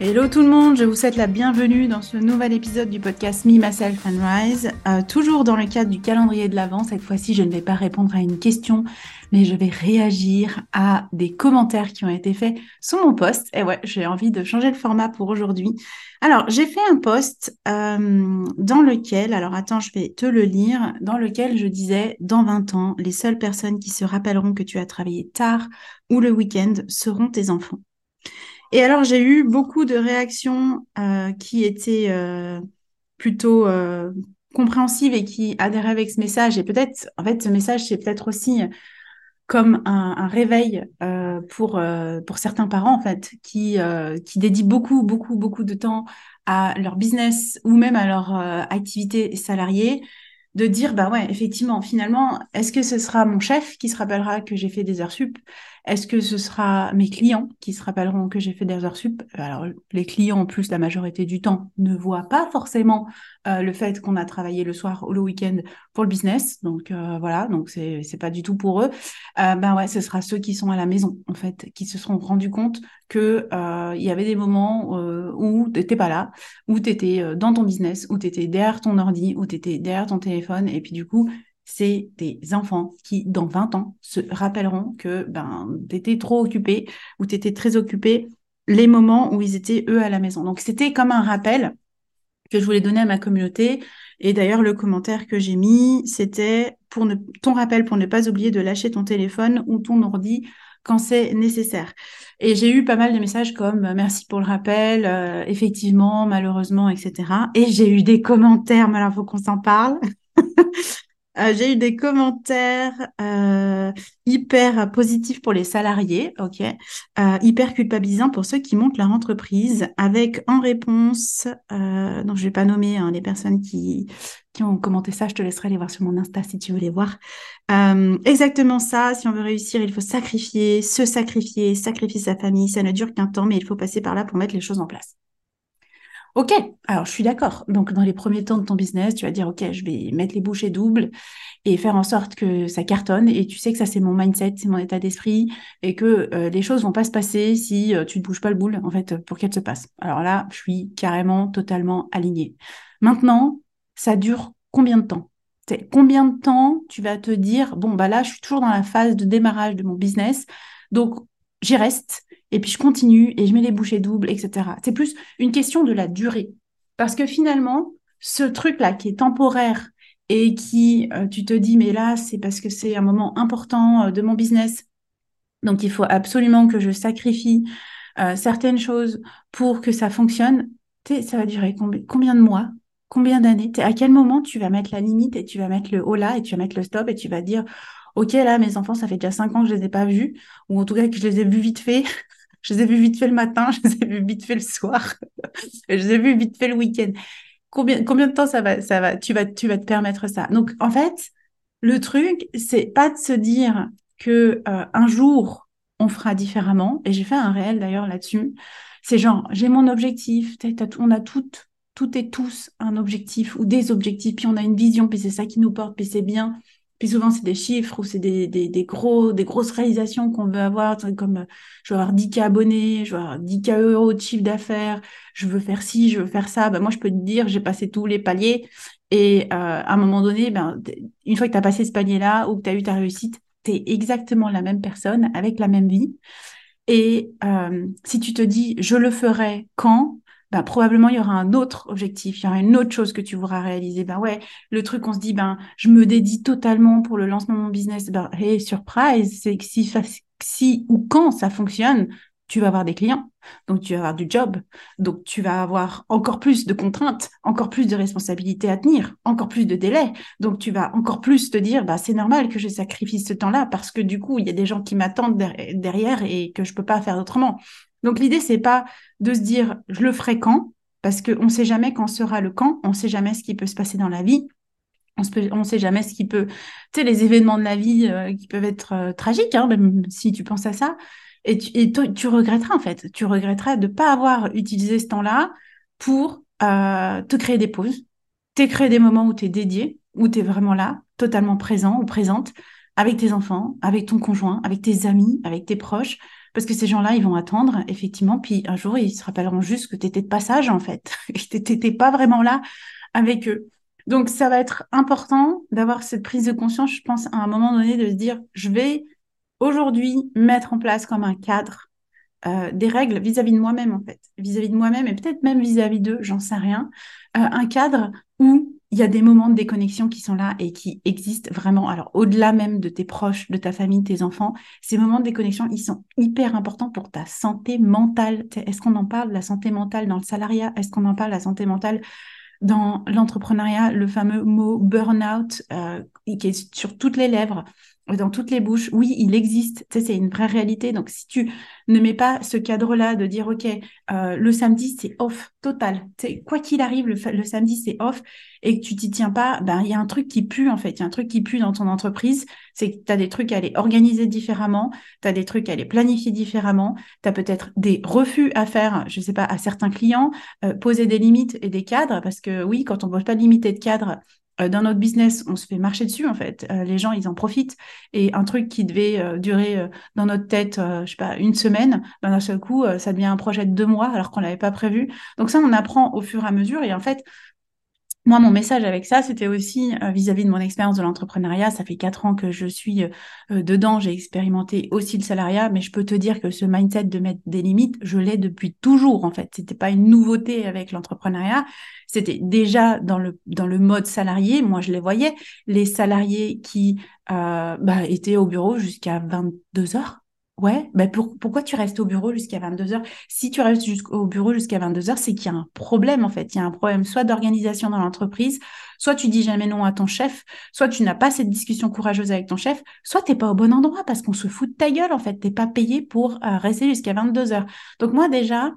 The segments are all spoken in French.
Hello tout le monde, je vous souhaite la bienvenue dans ce nouvel épisode du podcast Me, Myself and Rise. Euh, toujours dans le cadre du calendrier de l'Avent, cette fois-ci je ne vais pas répondre à une question, mais je vais réagir à des commentaires qui ont été faits sous mon post. Et ouais, j'ai envie de changer le format pour aujourd'hui. Alors, j'ai fait un post euh, dans lequel, alors attends, je vais te le lire, dans lequel je disais, dans 20 ans, les seules personnes qui se rappelleront que tu as travaillé tard ou le week-end seront tes enfants. Et alors, j'ai eu beaucoup de réactions euh, qui étaient euh, plutôt euh, compréhensives et qui adhéraient avec ce message. Et peut-être, en fait, ce message, c'est peut-être aussi comme un, réveil pour, pour certains parents, en fait, qui, qui dédient beaucoup, beaucoup, beaucoup de temps à leur business ou même à leur activité salariée de dire bah ouais effectivement finalement est-ce que ce sera mon chef qui se rappellera que j'ai fait des heures sup? Est-ce que ce sera mes clients qui se rappelleront que j'ai fait des heures sup? Alors, les clients, en plus, la majorité du temps, ne voient pas forcément euh, le fait qu'on a travaillé le soir ou le week-end pour le business. Donc, euh, voilà, donc c'est, c'est pas du tout pour eux. Euh, ben ouais, ce sera ceux qui sont à la maison, en fait, qui se seront rendus compte que il y avait des moments où tu n'étais pas là, où tu étais dans ton business, où tu étais derrière ton ordi, où tu étais derrière ton téléphone. Et puis, du coup, c'est des enfants qui, dans 20 ans, se rappelleront que ben, tu étais trop occupé ou tu étais très occupé les moments où ils étaient, eux, à la maison. Donc, c'était comme un rappel que je voulais donner à ma communauté. Et d'ailleurs, le commentaire que j'ai mis, c'était pour ne, ton rappel pour ne pas oublier de lâcher ton téléphone ou ton ordi quand c'est nécessaire. Et j'ai eu pas mal de messages comme euh, merci pour le rappel, euh, effectivement, malheureusement, etc. Et j'ai eu des commentaires, mais alors faut qu'on s'en parle. Euh, j'ai eu des commentaires hyper positifs pour les salariés, euh, hyper culpabilisants pour ceux qui montent leur entreprise, avec en réponse, donc je vais pas nommer hein, les personnes qui qui ont commenté ça, je te laisserai aller voir sur mon Insta si tu veux les voir. exactement ça, si on veut réussir, il faut sacrifier, se sacrifier, sacrifier sa famille, ça ne dure qu'un temps, mais il faut passer par là pour mettre les choses en place. Ok, alors je suis d'accord. Donc dans les premiers temps de ton business, tu vas dire, ok, je vais mettre les bouchées doubles et faire en sorte que ça cartonne. Et tu sais que ça, c'est mon mindset, c'est mon état d'esprit et que euh, les choses vont pas se passer si euh, tu ne bouges pas le boule, en fait, pour qu'elles se passent. Alors là, je suis carrément, totalement alignée. Maintenant, ça dure combien de temps? Combien de temps tu vas te dire, bon, bah là, je suis toujours dans la phase de démarrage de mon business, donc j'y reste et puis je continue et je mets les bouchées doubles, etc. C'est plus une question de la durée. Parce que finalement, ce truc-là qui est temporaire et qui, euh, tu te dis, mais là, c'est parce que c'est un moment important euh, de mon business. Donc, il faut absolument que je sacrifie euh, certaines choses pour que ça fonctionne. Ça va durer combien, de mois? Combien d'années? À quel moment tu vas mettre la limite et tu vas mettre le haut là et tu vas mettre le stop et tu vas dire, OK, là, mes enfants, ça fait déjà cinq ans que je les ai pas vus, ou en tout cas que je les ai vus vite fait. Je les ai vus vite fait le matin, je les ai vus vite fait le soir, je les ai vus vite fait le week-end. Combien, combien de temps ça va, ça va, tu vas, tu vas te permettre ça? Donc, en fait, le truc, c'est pas de se dire que euh, un jour on fera différemment. Et j'ai fait un réel d'ailleurs là-dessus. C'est genre, j'ai mon objectif. On a toutes, toutes et tous un objectif ou des objectifs. Puis on a une vision. Puis c'est ça qui nous porte. Puis c'est bien. Puis souvent, c'est des chiffres ou c'est des, des, gros, des grosses réalisations qu'on veut avoir, comme euh, je veux avoir 10K abonnés, je veux avoir 10K euros de chiffre d'affaires, je veux faire ci, je veux faire ça. Ben, moi, je peux te dire, j'ai passé tous les paliers. Et euh, à un moment donné, ben, une fois que tu as passé ce palier-là ou que tu as eu ta réussite, tu es exactement la même personne avec la même vie. Et euh, si tu te dis, je le ferai quand, bah, probablement il y aura un autre objectif, il y aura une autre chose que tu voudras réaliser. Ben ouais, le truc, on se dit, ben, je me dédie totalement pour le lancement de mon business. Hey, surprise, c'est que si, si ou quand ça fonctionne, tu vas avoir des clients, donc tu vas avoir du job, donc tu vas avoir encore plus de contraintes, encore plus de responsabilités à tenir, encore plus de délais, donc tu vas encore plus te dire, bah, c'est normal que je sacrifie ce temps-là parce que du coup, il y a des gens qui m'attendent derrière et que je peux pas faire autrement. Donc l'idée, c'est pas de se dire je le ferai quand, parce qu'on ne sait jamais quand sera le quand, on ne sait jamais ce qui peut se passer dans la vie. on ne sait jamais ce qui peut, tu sais, les événements de la vie euh, qui peuvent être euh, tragiques, hein, même si tu penses à ça. Et tu, regretteras en fait, tu regretteras de ne pas avoir utilisé ce temps-là pour euh, te créer des pauses, te créer des moments où tu es dédié, où tu es vraiment là, totalement présent ou présente, avec tes enfants, avec ton conjoint, avec tes amis, avec tes proches, parce que ces gens-là, ils vont attendre, effectivement, puis un jour, ils se rappelleront juste que tu étais de passage, en fait, et que tu n'étais pas vraiment là avec eux. Donc, ça va être important d'avoir cette prise de conscience, je pense, à un moment donné, de se dire, je vais aujourd'hui mettre en place comme un cadre euh, des règles vis-à-vis de moi-même, en fait, vis-à-vis de moi-même et peut-être même vis-à-vis d'eux, j'en sais rien, euh, un cadre où il y a des moments de déconnexion qui sont là et qui existent vraiment. Alors, au-delà même de tes proches, de ta famille, tes enfants, ces moments de déconnexion, ils sont hyper importants pour ta santé mentale. Est-ce qu'on en parle, la santé mentale dans le salariat? Est-ce qu'on en parle, la santé mentale dans l'entrepreneuriat? Le fameux mot burn-out euh, qui est sur toutes les lèvres, dans toutes les bouches. Oui, il existe, tu c'est une vraie réalité. Donc, si tu ne mets pas ce cadre-là de dire, OK, euh, le samedi, c'est off total. sais, quoi qu'il arrive, le, samedi, c'est off et que tu t'y tiens pas, ben, il y a un truc qui pue, en fait. Il y a un truc qui pue dans ton entreprise. C'est que tu as des trucs à aller organiser différemment, tu as des trucs à les planifier différemment, tu as peut-être des refus à faire, je sais pas, à certains clients, euh, poser des limites et des cadres, parce que oui, quand on ne pose pas de limites et de cadres, dans notre business, on se fait marcher dessus en fait. Euh, les gens, ils en profitent. Et un truc qui devait euh, durer dans notre tête, je sais pas, une semaine, ben, d'un seul coup, ça devient un projet de deux mois alors qu'on l'avait pas prévu. Donc ça, on apprend au fur et à mesure. Et en fait, moi, mon message avec ça, c'était aussi euh, vis-à-vis de mon expérience de l'entrepreneuriat. Ça fait quatre ans que je suis euh, dedans. J'ai expérimenté aussi le salariat, mais je peux te dire que ce mindset de mettre des limites, je l'ai depuis toujours. En fait, c'était pas une nouveauté avec l'entrepreneuriat. C'était déjà dans le dans le mode salarié. Moi, je les voyais les salariés qui euh, bah, étaient au bureau jusqu'à 22 heures Ouais, ben pourquoi tu restes au bureau jusqu'à 22h Si tu restes au bureau jusqu'à 22h, c'est qu'il y a un problème en fait. Il y a un problème soit d'organisation dans l'entreprise, soit tu dis jamais non à ton chef, soit tu n'as pas cette discussion courageuse avec ton chef, soit tu n'es pas au bon endroit parce qu'on se fout de ta gueule en fait. Tu n'es pas payé pour euh, rester jusqu'à 22h. Donc moi déjà,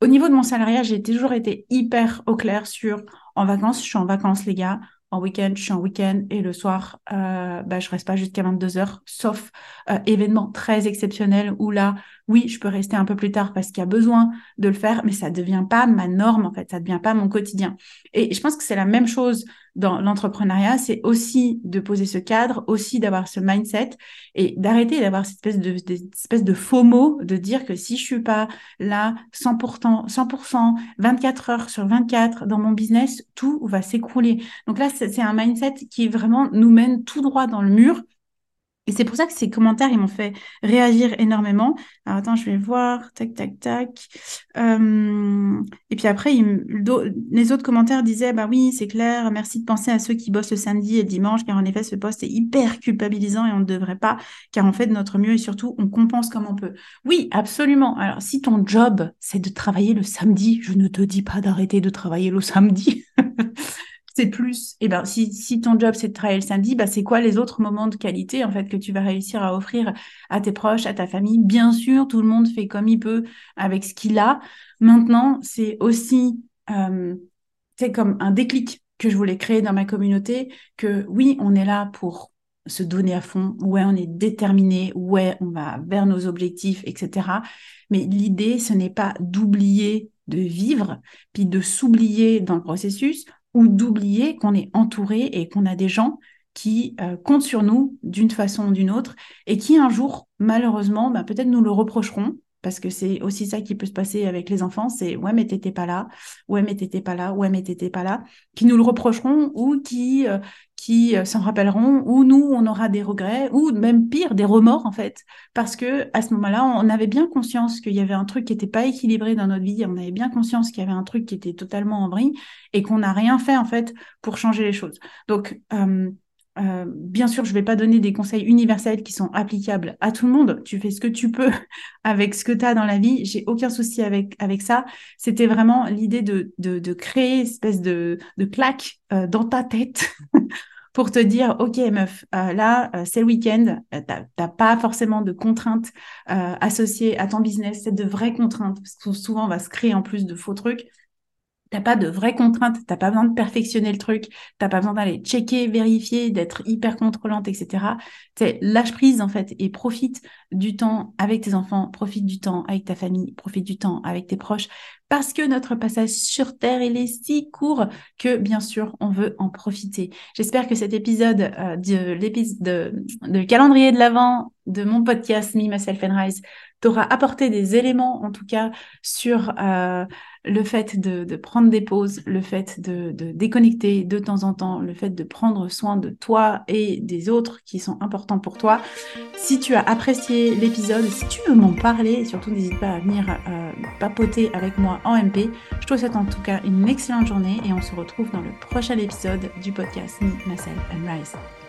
au niveau de mon salariat, j'ai toujours été hyper au clair sur en vacances, je suis en vacances les gars, en week-end, je suis en week-end et le soir, euh, bah, je reste pas jusqu'à 22 heures, sauf euh, événement très exceptionnel où là, oui, je peux rester un peu plus tard parce qu'il y a besoin de le faire, mais ça ne devient pas ma norme en fait, ça ne devient pas mon quotidien. Et je pense que c'est la même chose dans l'entrepreneuriat, c'est aussi de poser ce cadre, aussi d'avoir ce mindset et d'arrêter d'avoir cette espèce de, espèce de faux mot de dire que si je suis pas là 100%, 100%, 24 heures sur 24 dans mon business, tout va s'écrouler. Donc là, c'est un mindset qui vraiment nous mène tout droit dans le mur et c'est pour ça que ces commentaires, ils m'ont fait réagir énormément. Alors attends, je vais voir, tac, tac, tac. Euh, et puis après, les autres commentaires disaient, bah oui, c'est clair, merci de penser à ceux qui bossent le samedi et le dimanche, car en effet, ce poste est hyper culpabilisant et on ne devrait pas, car on fait de notre mieux et surtout, on compense comme on peut. Oui, absolument. Alors, si ton job, c'est de travailler le samedi, je ne te dis pas d'arrêter de travailler le samedi. c'est plus, eh ben, si, si ton job c'est de travailler le samedi, bah, c'est quoi les autres moments de qualité en fait que tu vas réussir à offrir à tes proches, à ta famille? Bien sûr, tout le monde fait comme il peut avec ce qu'il a. Maintenant, c'est aussi, euh, c'est comme un déclic que je voulais créer dans ma communauté, que oui, on est là pour se donner à fond, ouais, on est déterminé, ouais, on va vers nos objectifs, etc. Mais l'idée, ce n'est pas d'oublier de vivre, puis de s'oublier dans le processus ou d'oublier qu'on est entouré et qu'on a des gens qui euh, comptent sur nous d'une façon ou d'une autre et qui un jour, malheureusement, bah, peut-être nous le reprocheront parce que c'est aussi ça qui peut se passer avec les enfants, c'est ouais mais t'étais pas là, ouais mais t'étais pas là, ouais mais t'étais pas là, qui nous le reprocheront ou qui euh, qui euh, s'en rappelleront, ou nous on aura des regrets ou même pire des remords en fait, parce que à ce moment-là on avait bien conscience qu'il y avait un truc qui n'était pas équilibré dans notre vie, on avait bien conscience qu'il y avait un truc qui était totalement en vrille et qu'on n'a rien fait en fait pour changer les choses. Donc euh, euh, bien sûr, je ne vais pas donner des conseils universels qui sont applicables à tout le monde. Tu fais ce que tu peux avec ce que tu as dans la vie. J'ai aucun souci avec, avec ça. C'était vraiment l'idée de, de, de, créer une espèce de, de claque euh, dans ta tête pour te dire, OK, meuf, euh, là, c'est le week-end. tu n'as pas forcément de contraintes associées à ton business. C'est de vraies contraintes parce que souvent, on va se créer en plus de faux trucs T'as pas de vraies contraintes, t'as pas besoin de perfectionner le truc, t'as pas besoin d'aller checker, vérifier, d'être hyper contrôlante, etc. C'est lâche prise en fait et profite du temps avec tes enfants, profite du temps avec ta famille, profite du temps avec tes proches, parce que notre passage sur Terre, il est si court que bien sûr, on veut en profiter. J'espère que cet épisode euh, de l'épisode de, de calendrier de l'Avent de mon podcast Me, Myself and Rise t'aura apporté des éléments, en tout cas, sur euh, le fait de, prendre des pauses, le fait de, déconnecter de temps en temps, le fait de prendre soin de toi et des autres qui sont importants pour toi. Si tu as apprécié l'épisode, si tu veux m'en parler, surtout n'hésite pas à venir euh, papoter avec moi en MP. Je te souhaite en tout cas une excellente journée et on se retrouve dans le prochain épisode du podcast Me, Myself and Rise.